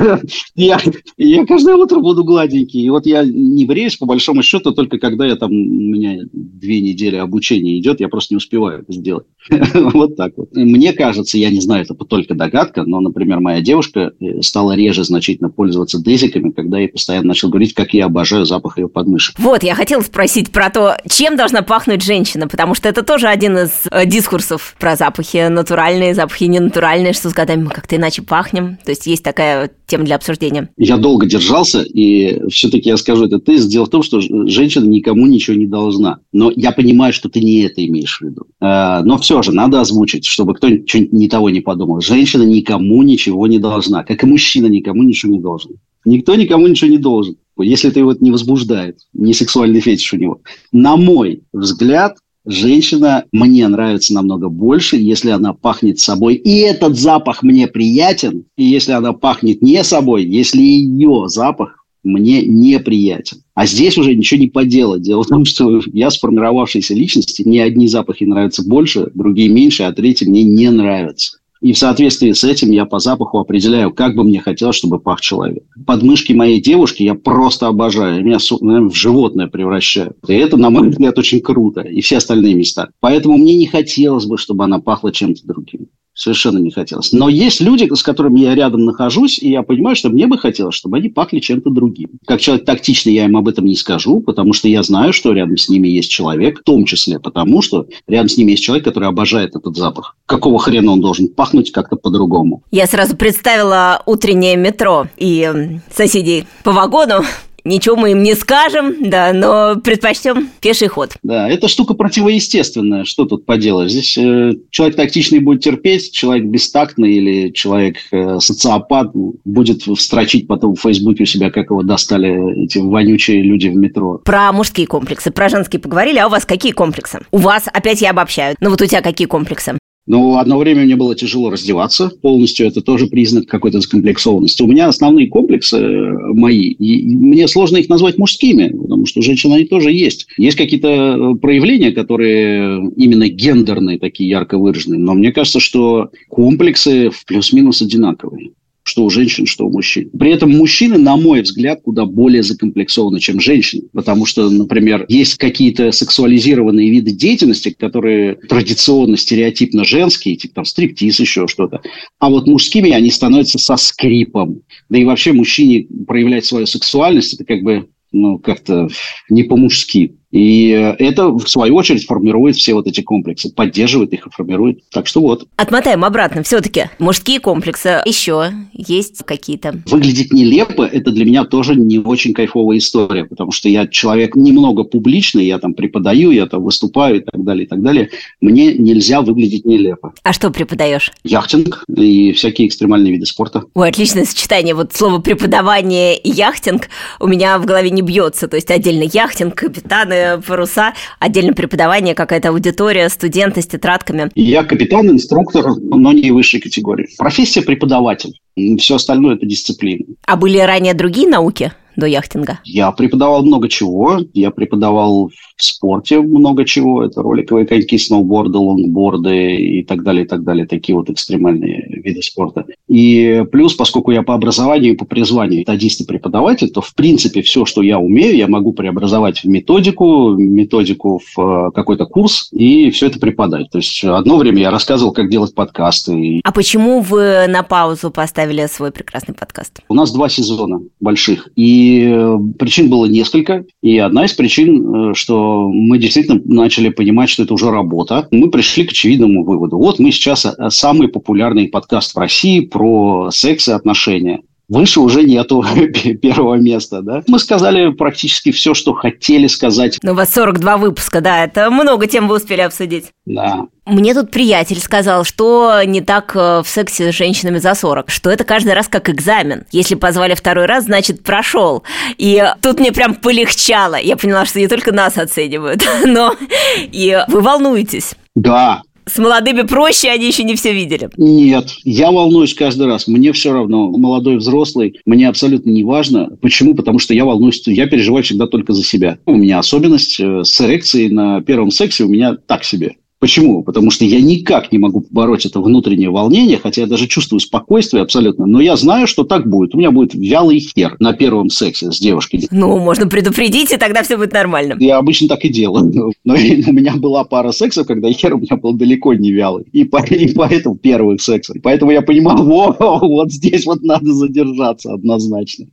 я, я каждое утро буду гладенький. И вот я не бреюсь, по большому счету, только когда я там у меня две недели обучения идет, я просто не успеваю это сделать. Вот так вот. Мне кажется, я не знаю, это только догадка, но, например, моя девушка э, стала реже значительно пользоваться дезиками, когда я постоянно начал говорить, как я обожаю запах ее подмышек. Вот, я хотела спросить про то, чем должна пахнуть женщина, потому что это тоже один из э, дискурсов про запахи натуральные, запахи ненатуральные, что с годами мы как-то иначе пахнем. То есть есть такая тема для обсуждения. Я долго держался, и все-таки я скажу это ты. Дело в том, что женщина никому ничего не должна. Но я понимаю, что ты не это имеешь в виду. Э, но все же надо озвучить, чтобы кто-нибудь что-нибудь не того не подумал. Женщина никому ничего не должна, как и мужчина никому ничего не должен. Никто никому ничего не должен, если это его не возбуждает, не сексуальный фетиш у него. На мой взгляд, женщина мне нравится намного больше, если она пахнет собой. И этот запах мне приятен. И если она пахнет не собой, если ее запах мне неприятен. А здесь уже ничего не поделать. Дело в том, что я сформировавшейся личности, мне одни запахи нравятся больше, другие меньше, а третьи мне не нравятся. И в соответствии с этим я по запаху определяю, как бы мне хотелось, чтобы пах человек. Подмышки моей девушки я просто обожаю. Меня, наверное, в животное превращают. И это, на мой взгляд, очень круто. И все остальные места. Поэтому мне не хотелось бы, чтобы она пахла чем-то другим. Совершенно не хотелось. Но есть люди, с которыми я рядом нахожусь, и я понимаю, что мне бы хотелось, чтобы они пахли чем-то другим. Как человек тактичный, я им об этом не скажу, потому что я знаю, что рядом с ними есть человек, в том числе потому, что рядом с ними есть человек, который обожает этот запах. Какого хрена он должен пахнуть как-то по-другому? Я сразу представила утреннее метро и соседей по вагону, Ничего мы им не скажем, да, но предпочтем пеший ход. Да, это штука противоестественная. Что тут поделаешь? Здесь э, человек тактичный будет терпеть, человек бестактный или человек э, социопат будет строчить потом в Фейсбуке у себя, как его достали эти вонючие люди в метро. Про мужские комплексы, про женские поговорили, а у вас какие комплексы? У вас, опять я обобщаю, но вот у тебя какие комплексы? Но одно время мне было тяжело раздеваться полностью. Это тоже признак какой-то закомплексованности. У меня основные комплексы э, мои. И мне сложно их назвать мужскими, потому что у они тоже есть. Есть какие-то э, проявления, которые именно гендерные, такие ярко выраженные. Но мне кажется, что комплексы в плюс-минус одинаковые что у женщин, что у мужчин. При этом мужчины, на мой взгляд, куда более закомплексованы, чем женщины. Потому что, например, есть какие-то сексуализированные виды деятельности, которые традиционно, стереотипно женские, типа там стриптиз, еще что-то. А вот мужскими они становятся со скрипом. Да и вообще мужчине проявлять свою сексуальность, это как бы ну, как-то не по-мужски. И это, в свою очередь, формирует все вот эти комплексы, поддерживает их и формирует. Так что вот. Отмотаем обратно. Все-таки мужские комплексы еще есть какие-то? Выглядеть нелепо – это для меня тоже не очень кайфовая история, потому что я человек немного публичный, я там преподаю, я там выступаю и так далее, и так далее. Мне нельзя выглядеть нелепо. А что преподаешь? Яхтинг и всякие экстремальные виды спорта. Ой, отличное сочетание. Вот слово преподавание и яхтинг у меня в голове не бьется. То есть отдельно яхтинг, капитаны, паруса, отдельно преподавание, какая-то аудитория, студенты с тетрадками. Я капитан, инструктор, но не высшей категории. Профессия преподаватель. Все остальное – это дисциплина. А были ранее другие науки? До яхтинга? Я преподавал много чего. Я преподавал в спорте много чего. Это роликовые коньки, сноуборды, лонгборды и так далее, и так далее. Такие вот экстремальные виды спорта. И плюс, поскольку я по образованию и по призванию методист и преподаватель, то, в принципе, все, что я умею, я могу преобразовать в методику, методику в э, какой-то курс и все это преподать. То есть одно время я рассказывал, как делать подкасты. А почему вы на паузу поставили свой прекрасный подкаст? У нас два сезона больших. И э, причин было несколько. И одна из причин, э, что мы действительно начали понимать, что это уже работа. Мы пришли к очевидному выводу. Вот мы сейчас э, самый популярный подкаст в России про секс и отношения выше уже нету первого места, да. Мы сказали практически все, что хотели сказать. Ну, у вас 42 выпуска, да, это много тем вы успели обсудить. Да. Мне тут приятель сказал, что не так э, в сексе с женщинами за 40, что это каждый раз как экзамен. Если позвали второй раз, значит, прошел. И тут мне прям полегчало. Я поняла, что не только нас оценивают, но и вы волнуетесь. Да, с молодыми проще, они еще не все видели. Нет, я волнуюсь каждый раз. Мне все равно, молодой, взрослый, мне абсолютно не важно. Почему? Потому что я волнуюсь, я переживаю всегда только за себя. У меня особенность э, с эрекцией на первом сексе у меня так себе. Почему? Потому что я никак не могу побороть это внутреннее волнение, хотя я даже чувствую спокойствие абсолютно, но я знаю, что так будет. У меня будет вялый хер на первом сексе с девушкой. Ну, можно предупредить, и тогда все будет нормально. Я обычно так и делаю. Но у меня была пара сексов, когда хер у меня был далеко не вялый. И, по, и поэтому первых сексов. Поэтому я понимал, вот, вот здесь вот надо задержаться однозначно.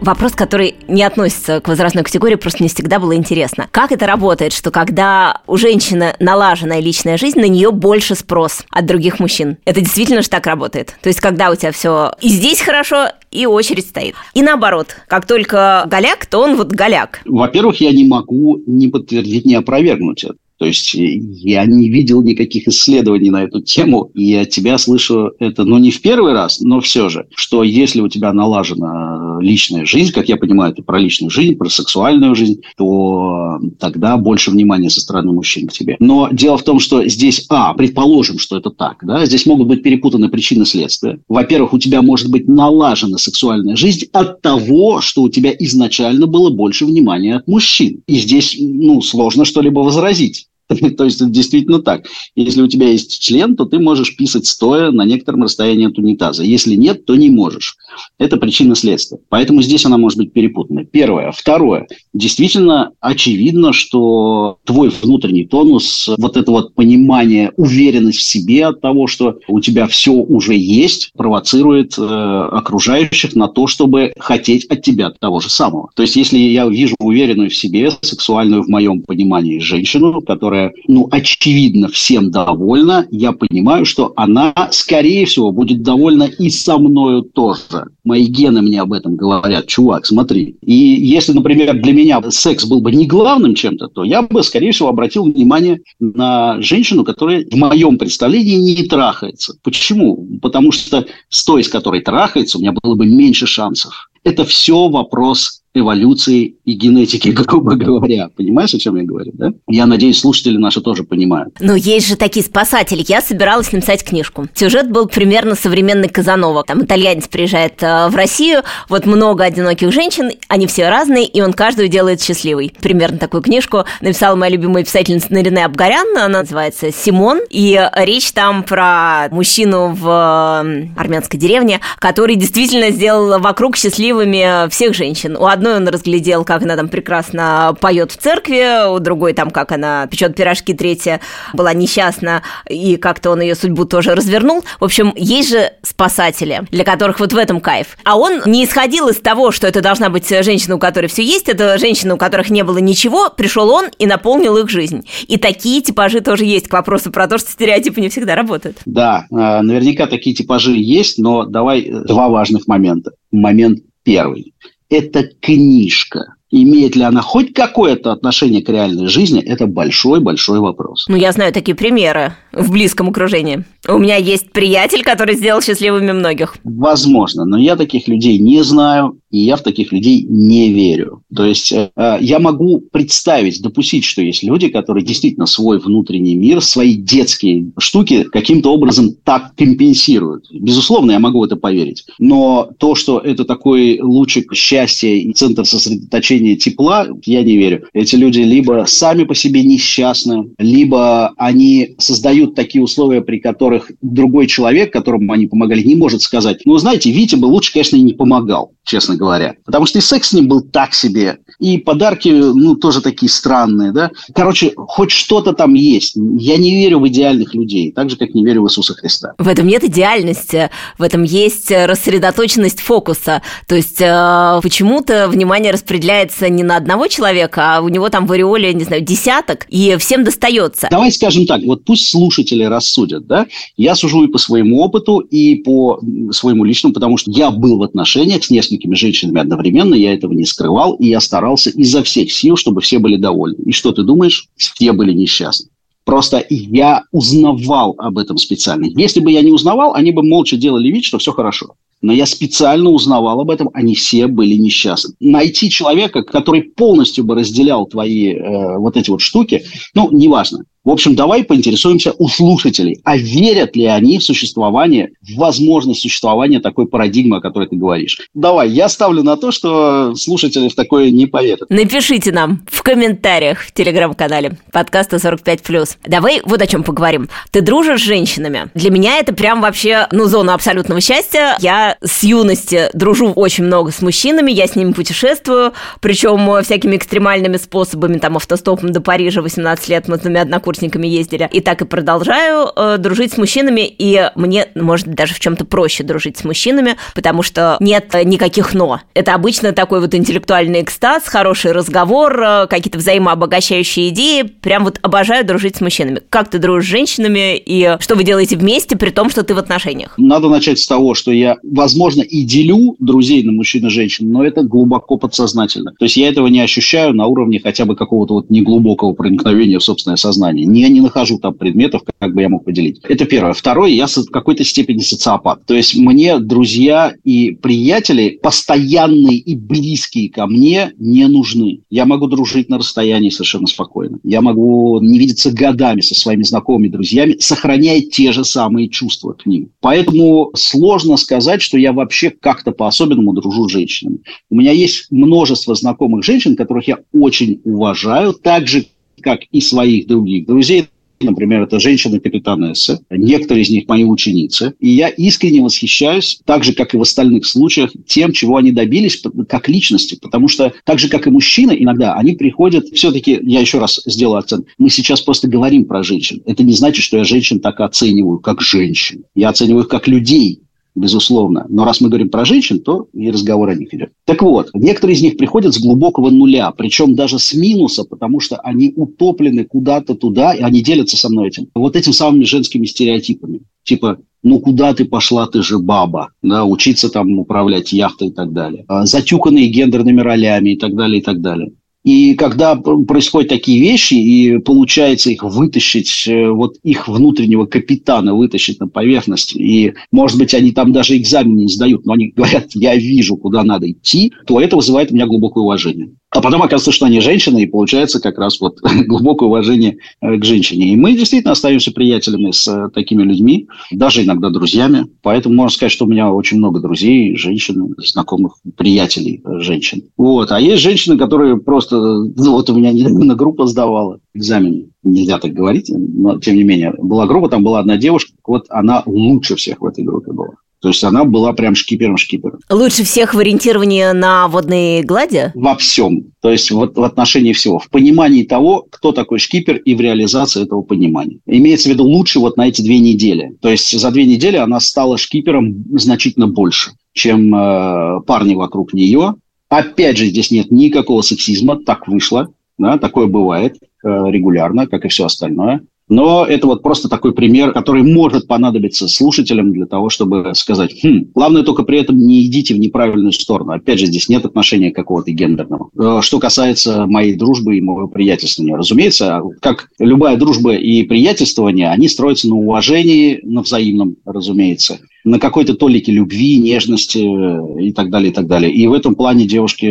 Вопрос, который не относится к возрастной категории, просто мне всегда было интересно. Как это работает, что когда у женщины налаженная личная жизнь, на нее больше спрос от других мужчин? Это действительно же так работает? То есть, когда у тебя все и здесь хорошо, и очередь стоит. И наоборот, как только голяк, то он вот голяк. Во-первых, я не могу ни подтвердить, ни опровергнуть это. То есть э, я не видел никаких исследований на эту тему, и от тебя слышу это, ну, не в первый раз, но все же, что если у тебя налажена личная жизнь, как я понимаю, это про личную жизнь, про сексуальную жизнь, то тогда больше внимания со стороны мужчин к тебе. Но дело в том, что здесь, а, предположим, что это так, да, здесь могут быть перепутаны причины следствия. Во-первых, у тебя может быть налажена сексуальная жизнь от того, что у тебя изначально было больше внимания от мужчин. И здесь, ну, сложно что-либо возразить. То есть это действительно так. Если у тебя есть член, то ты можешь писать стоя на некотором расстоянии от унитаза. Если нет, то не можешь. Это причина следствия. Поэтому здесь она может быть перепутана. Первое. Второе. Действительно очевидно, что твой внутренний тонус, вот это вот понимание, уверенность в себе от того, что у тебя все уже есть, провоцирует э, окружающих на то, чтобы хотеть от тебя того же самого. То есть если я вижу уверенную в себе, сексуальную в моем понимании женщину, которая ну, очевидно, всем довольна, я понимаю, что она, скорее всего, будет довольна и со мною тоже. Мои гены мне об этом говорят. Чувак, смотри. И если, например, для меня секс был бы не главным чем-то, то я бы, скорее всего, обратил внимание на женщину, которая в моем представлении не трахается. Почему? Потому что с той, с которой трахается, у меня было бы меньше шансов. Это все вопрос эволюции и генетики, грубо говоря. Понимаешь, о чем я говорю, да? Я надеюсь, слушатели наши тоже понимают. Но есть же такие спасатели. Я собиралась написать книжку. Сюжет был примерно современный Казанова. Там итальянец приезжает э, в Россию, вот много одиноких женщин, они все разные, и он каждую делает счастливой. Примерно такую книжку написала моя любимая писательница Нарине Абгарян, она называется «Симон», и речь там про мужчину в армянской деревне, который действительно сделал вокруг счастливыми всех женщин. У одной он разглядел, как она там прекрасно поет в церкви, у другой там, как она печет пирожки, третья была несчастна, и как-то он ее судьбу тоже развернул. В общем, есть же спасатели, для которых вот в этом кайф. А он не исходил из того, что это должна быть женщина, у которой все есть, это женщина, у которых не было ничего, пришел он и наполнил их жизнь. И такие типажи тоже есть к вопросу про то, что стереотипы не всегда работают. Да, а, наверняка такие типажи есть, но давай э, два важных момента. Момент первый это книжка. Имеет ли она хоть какое-то отношение к реальной жизни, это большой-большой вопрос. Ну, я знаю такие примеры в близком окружении. У меня есть приятель, который сделал счастливыми многих. Возможно, но я таких людей не знаю, и я в таких людей не верю. То есть э, я могу представить, допустить, что есть люди, которые действительно свой внутренний мир, свои детские штуки каким-то образом так компенсируют. Безусловно, я могу в это поверить. Но то, что это такой лучик счастья и центр сосредоточения тепла, я не верю. Эти люди либо сами по себе несчастны, либо они создают такие условия, при которых другой человек, которому они помогали, не может сказать, ну, знаете, Витя бы лучше, конечно, и не помогал, честно говоря. Потому что и секс с ним был так себе, и подарки, ну, тоже такие странные, да. Короче, хоть что-то там есть. Я не верю в идеальных людей, так же, как не верю в Иисуса Христа. В этом нет идеальности, в этом есть рассредоточенность фокуса. То есть э, почему-то внимание распределяется не на одного человека, а у него там в ореоле, не знаю, десяток, и всем достается. Давай скажем так, вот пусть слушатели рассудят, да. Я сужу и по своему опыту, и по своему личному, потому что я был в отношениях с несколькими женщинами, одновременно, я этого не скрывал, и я старался изо всех сил, чтобы все были довольны. И что ты думаешь? Все были несчастны. Просто я узнавал об этом специально. Если бы я не узнавал, они бы молча делали вид, что все хорошо. Но я специально узнавал об этом, они все были несчастны. Найти человека, который полностью бы разделял твои э, вот эти вот штуки, ну, неважно. В общем, давай поинтересуемся у слушателей, а верят ли они в существование, в возможность существования такой парадигмы, о которой ты говоришь. Давай, я ставлю на то, что слушатели в такое не поверят. Напишите нам в комментариях в телеграм-канале подкаста 45+. Давай вот о чем поговорим. Ты дружишь с женщинами. Для меня это прям вообще, ну, зона абсолютного счастья. Я с юности дружу очень много с мужчинами, я с ними путешествую, причем всякими экстремальными способами, там, автостопом до Парижа 18 лет мы с ними однокурсниками однокурсниками ездили. И так и продолжаю э, дружить с мужчинами, и мне, может, даже в чем-то проще дружить с мужчинами, потому что нет никаких «но». Это обычно такой вот интеллектуальный экстаз, хороший разговор, э, какие-то взаимообогащающие идеи. Прям вот обожаю дружить с мужчинами. Как ты дружишь с женщинами, и что вы делаете вместе, при том, что ты в отношениях? Надо начать с того, что я, возможно, и делю друзей на мужчин и женщин, но это глубоко подсознательно. То есть я этого не ощущаю на уровне хотя бы какого-то вот неглубокого проникновения в собственное сознание я не нахожу там предметов, как бы я мог поделить. Это первое. Второе, я в какой-то степени социопат. То есть мне друзья и приятели постоянные и близкие ко мне не нужны. Я могу дружить на расстоянии совершенно спокойно. Я могу не видеться годами со своими знакомыми, друзьями, сохраняя те же самые чувства к ним. Поэтому сложно сказать, что я вообще как-то по-особенному дружу с женщинами. У меня есть множество знакомых женщин, которых я очень уважаю, так же, как и своих других друзей. Например, это женщина-капитанесса. Некоторые из них мои ученицы. И я искренне восхищаюсь, так же, как и в остальных случаях, тем, чего они добились как личности. Потому что, так же, как и мужчины, иногда они приходят... Все-таки, я еще раз сделаю акцент, мы сейчас просто говорим про женщин. Это не значит, что я женщин так оцениваю, как женщин. Я оцениваю их как людей, безусловно. Но раз мы говорим про женщин, то и разговор о них идет. Так вот, некоторые из них приходят с глубокого нуля, причем даже с минуса, потому что они утоплены куда-то туда, и они делятся со мной этим. Вот этим самыми женскими стереотипами. Типа, ну куда ты пошла, ты же баба, да, учиться там управлять яхтой и так далее. А, затюканные гендерными ролями и так далее, и так далее. И когда происходят такие вещи, и получается их вытащить, э, вот их внутреннего капитана вытащить на поверхность, и, может быть, они там даже экзамен не сдают, но они говорят, я вижу, куда надо идти, то это вызывает у меня глубокое уважение. А потом оказывается, что они женщины, и получается как раз вот глубокое уважение э, к женщине. И мы действительно остаемся приятелями с э, такими людьми, даже иногда друзьями. Поэтому можно сказать, что у меня очень много друзей, женщин, знакомых, приятелей э, женщин. Вот. А есть женщины, которые просто... Ну, вот у меня недавно группа сдавала экзамен. Нельзя так говорить, но тем не менее. Была группа, там была одна девушка, вот она лучше всех в этой группе была. То есть она была прям шкипером-шкипером. Лучше всех в ориентировании на водные глади? Во всем. То есть вот в отношении всего. В понимании того, кто такой шкипер и в реализации этого понимания. Имеется в виду лучше вот на эти две недели. То есть за две недели она стала шкипером значительно больше, чем э, парни вокруг нее. Опять же, здесь нет никакого сексизма, так вышло. Да, такое бывает э, регулярно, как и все остальное. Но это вот просто такой пример, который может понадобиться слушателям для того, чтобы сказать, хм, главное только при этом не идите в неправильную сторону. Опять же, здесь нет отношения какого-то гендерного. Э, что касается моей дружбы и моего приятельствования, разумеется, как любая дружба и приятельствование, они строятся на уважении, на взаимном, разумеется на какой-то толике любви, нежности э, и так далее, и так далее. И в этом плане девушки,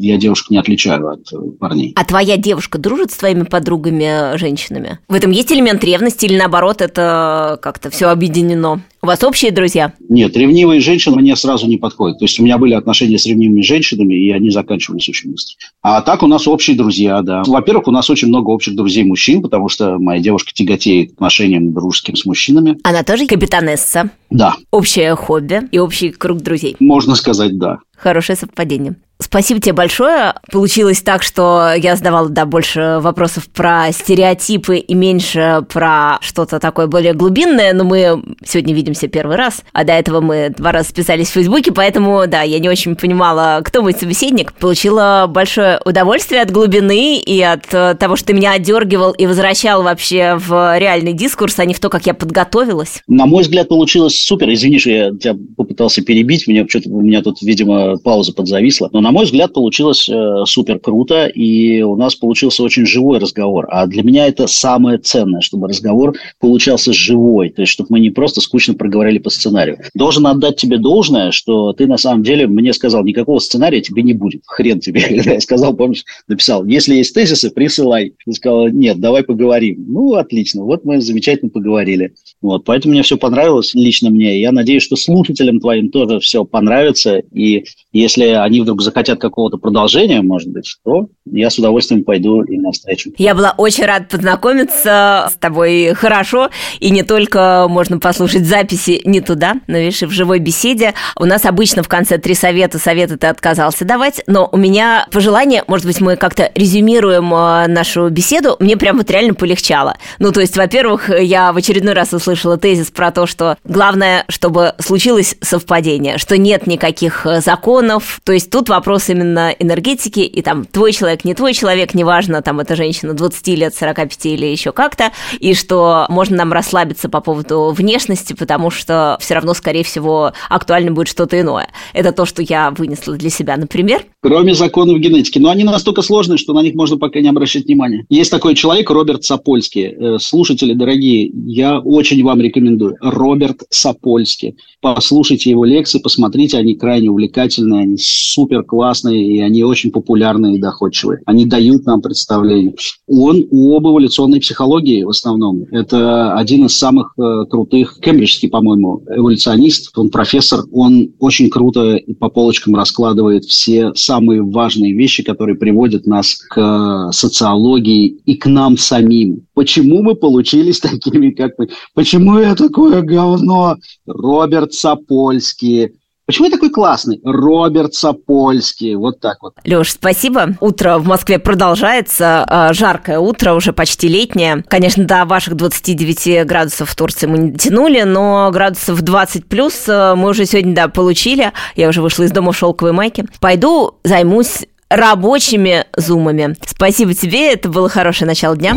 я девушек не отличаю от э, парней. А твоя девушка дружит с твоими подругами, женщинами? В этом есть элемент ревности или наоборот это как-то все объединено? У вас общие друзья? Нет, ревнивые женщины мне сразу не подходят. То есть у меня были отношения с ревнивыми женщинами, и они заканчивались очень быстро. А так у нас общие друзья, да. Во-первых, у нас очень много общих друзей мужчин, потому что моя девушка тяготеет к отношениям дружеским с мужчинами. Она тоже капитанесса? Да. Общее хобби и общий круг друзей? Можно сказать, да. Хорошее совпадение. Спасибо тебе большое. Получилось так, что я задавала, да, больше вопросов про стереотипы и меньше про что-то такое более глубинное, но мы сегодня видимся первый раз, а до этого мы два раза списались в Фейсбуке, поэтому, да, я не очень понимала, кто мой собеседник. Получила большое удовольствие от глубины и от того, что ты меня отдергивал и возвращал вообще в реальный дискурс, а не в то, как я подготовилась. На мой взгляд, получилось супер. Извини, что я тебя попытался перебить, меня, что-то, у меня тут, видимо, пауза подзависла, но на мой взгляд, получилось э, супер круто, и у нас получился очень живой разговор. А для меня это самое ценное, чтобы разговор получался живой, то есть чтобы мы не просто скучно проговорили по сценарию. Должен отдать тебе должное, что ты на самом деле мне сказал, никакого сценария тебе не будет. Хрен тебе. Я сказал, помнишь, написал, если есть тезисы, присылай. Ты сказал, нет, давай поговорим. Ну, отлично, вот мы замечательно поговорили. Вот, поэтому мне все понравилось лично мне. Я надеюсь, что слушателям твоим тоже все понравится. И если они вдруг захотят какого-то продолжения, может быть, то я с удовольствием пойду им навстречу. Я была очень рад познакомиться с тобой хорошо. И не только можно послушать записи не туда, но, видишь, в живой беседе. У нас обычно в конце три совета. Советы ты отказался давать. Но у меня пожелание, может быть, мы как-то резюмируем э, нашу беседу. Мне прям вот реально полегчало. Ну, то есть, во-первых, я в очередной раз услышала тезис про то, что главное, чтобы случилось совпадение, что нет никаких э, законов. То есть тут вопрос именно энергетики, и там твой человек, не твой человек, неважно, там эта женщина 20 лет, 45 или еще как-то, и что можно нам расслабиться по поводу внешности, потому что все равно, скорее всего, актуально будет что-то иное. Это то, что я вынесла для себя, например. Кроме законов генетики. Но они настолько сложные, что на них можно пока не обращать внимания. Есть такой человек, Роберт Сапольский. Э, слушатели дорогие, я очень вам рекомендую. Роберт Сапольский. Послушайте его лекции, посмотрите, они крайне увлекательные, они супер классные, и они очень популярные и доходчивые. Они дают нам представление. Он об эволюционной психологии в основном. Это один из самых э, крутых, кембриджский, по-моему, эволюционист. Он профессор, он очень круто по полочкам раскладывает все самые важные вещи, которые приводят нас к социологии и к нам самим. Почему мы получились такими, как мы? Почему я такое говно? Роберт Сапольский. Почему я такой классный? Роберт Сапольский. Вот так вот. Леш, спасибо. Утро в Москве продолжается. А, жаркое утро, уже почти летнее. Конечно, до ваших 29 градусов в Турции мы не тянули, но градусов 20 плюс а, мы уже сегодня, да, получили. Я уже вышла из дома в шелковой майке. Пойду займусь рабочими зумами. Спасибо тебе, это было хорошее начало дня.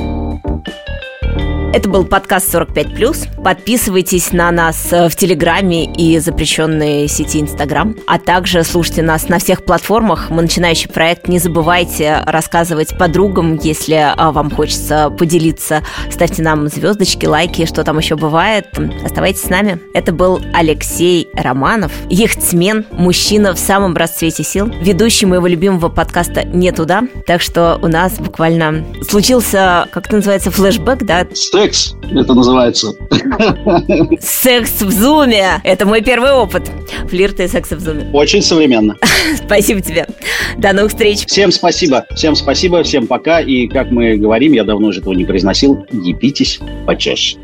Это был подкаст 45+. Подписывайтесь на нас э, в Телеграме и запрещенной сети Инстаграм, а также слушайте нас на всех платформах. Мы начинающий проект. Не забывайте рассказывать подругам, если э, вам хочется поделиться. Ставьте нам звездочки, лайки, что там еще бывает. Оставайтесь с нами. Это был Алексей Романов, яхтсмен, мужчина в самом расцвете сил, ведущий моего любимого подкаста «Не туда». Так что у нас буквально случился, как это называется, флешбэк, да? Секс, это называется. Секс в зуме. Это мой первый опыт. Флирта и секса в зуме. Очень современно. Спасибо тебе. До новых встреч. Всем спасибо. Всем спасибо. Всем пока. И как мы говорим, я давно уже этого не произносил, ебитесь почаще.